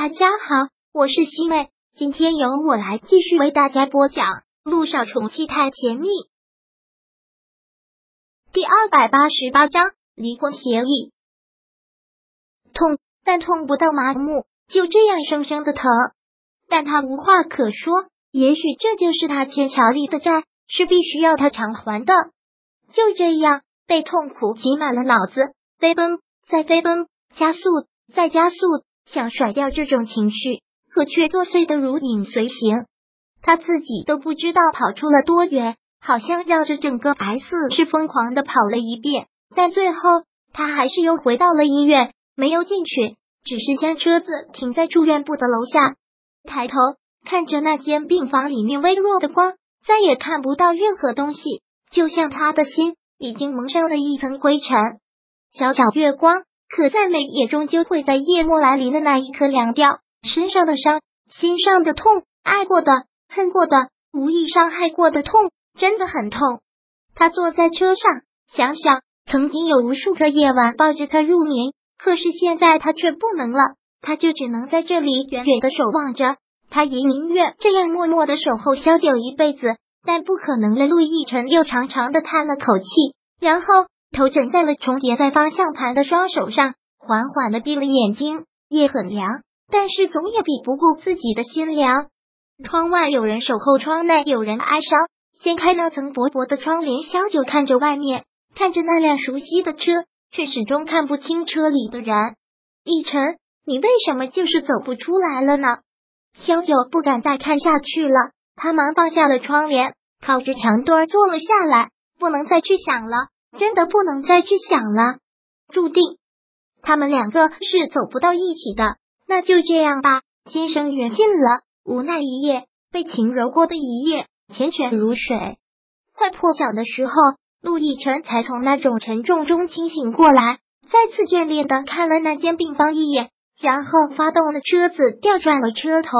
大家好，我是西妹，今天由我来继续为大家播讲《路上宠妻太甜蜜》第二百八十八章离婚协议。痛，但痛不到麻木，就这样生生的疼。但他无话可说，也许这就是他欠乔丽的债，是必须要他偿还的。就这样，被痛苦挤满了脑子，飞奔，再飞奔，加速，再加速。想甩掉这种情绪，可却作祟的如影随形。他自己都不知道跑出了多远，好像绕着整个 S 市疯狂的跑了一遍。但最后，他还是又回到了医院，没有进去，只是将车子停在住院部的楼下。抬头看着那间病房里面微弱的光，再也看不到任何东西，就像他的心已经蒙上了一层灰尘。小小月光。可再美也终究会在夜幕来临的那一刻凉掉。身上的伤，心上的痛，爱过的、恨过的、无意伤害过的痛，真的很痛。他坐在车上，想想曾经有无数个夜晚抱着他入眠，可是现在他却不能了。他就只能在这里远远的守望着。他也宁愿这样默默的守候萧九一辈子，但不可能了。陆亦辰又长长的叹了口气，然后。头枕在了重叠在方向盘的双手上，缓缓的闭了眼睛。夜很凉，但是总也比不过自己的心凉。窗外有人守候，窗内有人哀伤。掀开那层薄薄的窗帘，萧九看着外面，看着那辆熟悉的车，却始终看不清车里的人。逸晨，你为什么就是走不出来了呢？萧九不敢再看下去了，他忙放下了窗帘，靠着墙墩坐了下来。不能再去想了。真的不能再去想了，注定他们两个是走不到一起的。那就这样吧，今生缘尽了，无奈一夜被情揉过的一夜，缱绻如水。快破晓的时候，陆亦辰才从那种沉重中清醒过来，再次眷恋的看了那间病房一眼，然后发动了车子，调转了车头，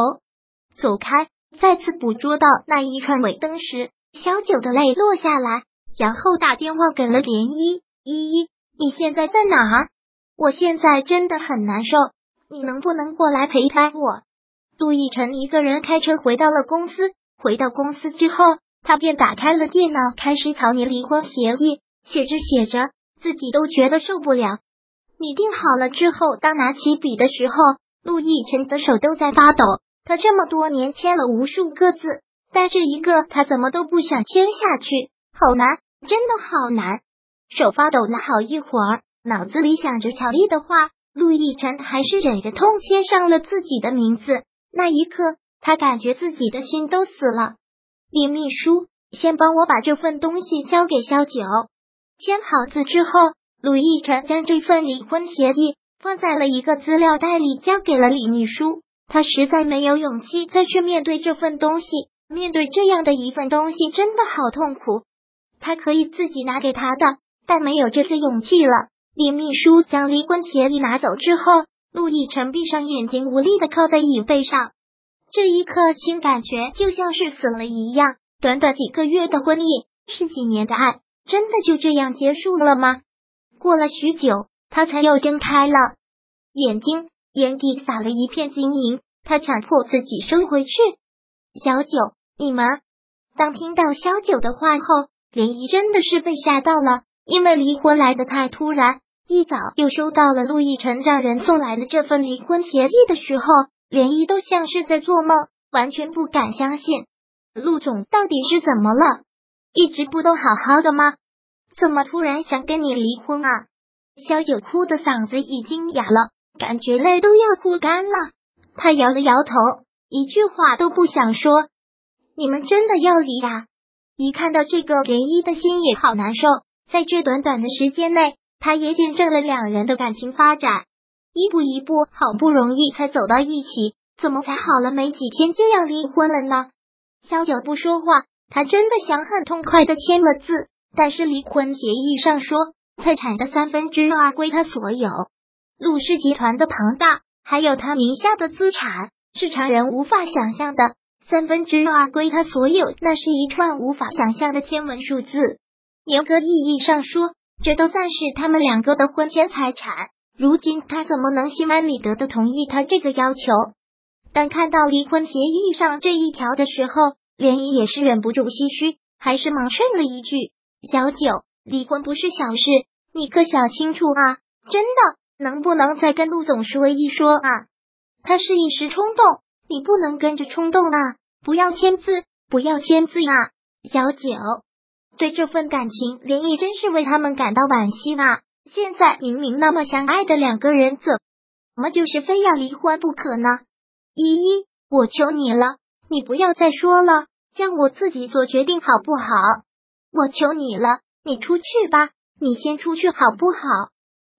走开。再次捕捉到那一串尾灯时，小九的泪落下来。然后打电话给了涟漪，依依，你现在在哪儿？我现在真的很难受，你能不能过来陪陪我？陆亦辰一个人开车回到了公司，回到公司之后，他便打开了电脑，开始草拟离婚协议。写着写着，自己都觉得受不了。拟定好了之后，当拿起笔的时候，陆亦辰的手都在发抖。他这么多年签了无数个字，但这一个他怎么都不想签下去，好难。真的好难，手发抖了好一会儿，脑子里想着乔丽的话，陆亦辰还是忍着痛签上了自己的名字。那一刻，他感觉自己的心都死了。李秘书，先帮我把这份东西交给萧九。签好字之后，陆亦辰将这份离婚协议放在了一个资料袋里，交给了李秘书。他实在没有勇气再去面对这份东西，面对这样的一份东西，真的好痛苦。他可以自己拿给他的，但没有这个勇气了。李秘书将离婚协议拿走之后，陆亦辰闭上眼睛，无力的靠在椅背上。这一刻，心感觉就像是死了一样。短短几个月的婚姻，十几年的爱，真的就这样结束了吗？过了许久，他才又睁开了眼睛，眼底洒了一片晶莹。他强迫自己收回去。小九，你们当听到小九的话后。涟漪真的是被吓到了，因为离婚来的太突然。一早又收到了陆亦辰让人送来的这份离婚协议的时候，涟漪都像是在做梦，完全不敢相信。陆总到底是怎么了？一直不都好好的吗？怎么突然想跟你离婚啊？萧九哭的嗓子已经哑了，感觉泪都要哭干了。他摇了摇头，一句话都不想说。你们真的要离呀？一看到这个，涟漪的心也好难受。在这短短的时间内，他也见证了两人的感情发展，一步一步，好不容易才走到一起，怎么才好了没几天就要离婚了呢？萧九不说话，他真的想很痛快的签了字，但是离婚协议上说，财产的三分之二归他所有。陆氏集团的庞大，还有他名下的资产，是常人无法想象的。三分之二归他所有，那是一串无法想象的天文数字。严格意义上说，这都算是他们两个的婚前财产。如今他怎么能心安理得的同意他这个要求？当看到离婚协议上这一条的时候，连姨也是忍不住唏嘘，还是忙顺了一句：“小九，离婚不是小事，你可想清楚啊！真的，能不能再跟陆总说一说啊？他是一时冲动，你不能跟着冲动啊！不要签字，不要签字啊！小九，对这份感情，连依真是为他们感到惋惜啊！现在明明那么相爱的两个人，怎么就是非要离婚不可呢？依依，我求你了，你不要再说了，让我自己做决定好不好？我求你了，你出去吧，你先出去好不好？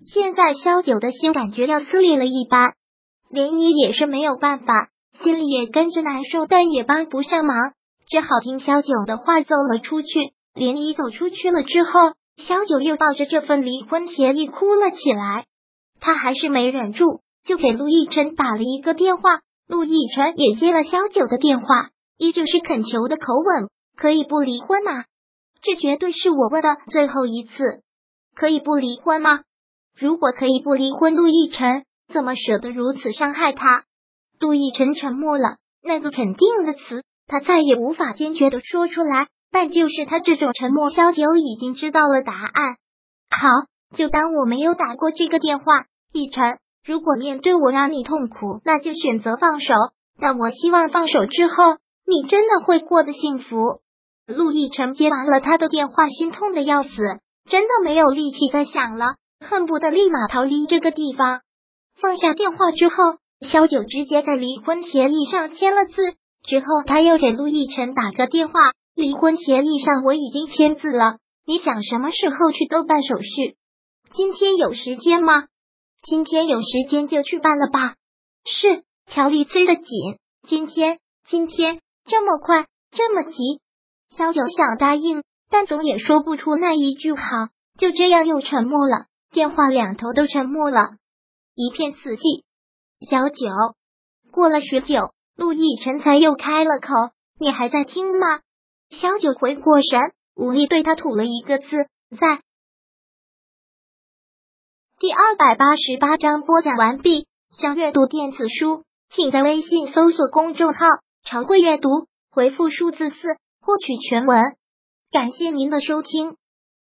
现在萧九的心感觉要撕裂了一般，连依也是没有办法，心里也跟着难受，但也帮不上忙，只好听萧九的话走了出去。连依走出去了之后。萧九又抱着这份离婚协议哭了起来，他还是没忍住，就给陆亦辰打了一个电话。陆亦辰也接了萧九的电话，依旧是恳求的口吻：“可以不离婚吗？这绝对是我问的最后一次，可以不离婚吗？如果可以不离婚，陆亦辰怎么舍得如此伤害他？”陆亦辰沉默了，那个肯定的词，他再也无法坚决的说出来。但就是他这种沉默，萧九已经知道了答案。好，就当我没有打过这个电话。逸晨，如果面对我让你痛苦，那就选择放手。但我希望放手之后，你真的会过得幸福。陆亦辰接完了他的电话，心痛的要死，真的没有力气再想了，恨不得立马逃离这个地方。放下电话之后，萧九直接在离婚协议上签了字。之后，他又给陆亦辰打个电话。离婚协议上我已经签字了，你想什么时候去都办手续？今天有时间吗？今天有时间就去办了吧。是，乔丽催得紧，今天，今天这么快，这么急。萧九想答应，但总也说不出那一句好，就这样又沉默了。电话两头都沉默了，一片死寂。小九，过了许久，陆亦辰才又开了口：“你还在听吗？”小九回过神，无力对他吐了一个字，在。第二百八十八章播讲完毕。想阅读电子书，请在微信搜索公众号“常会阅读”，回复数字四获取全文。感谢您的收听。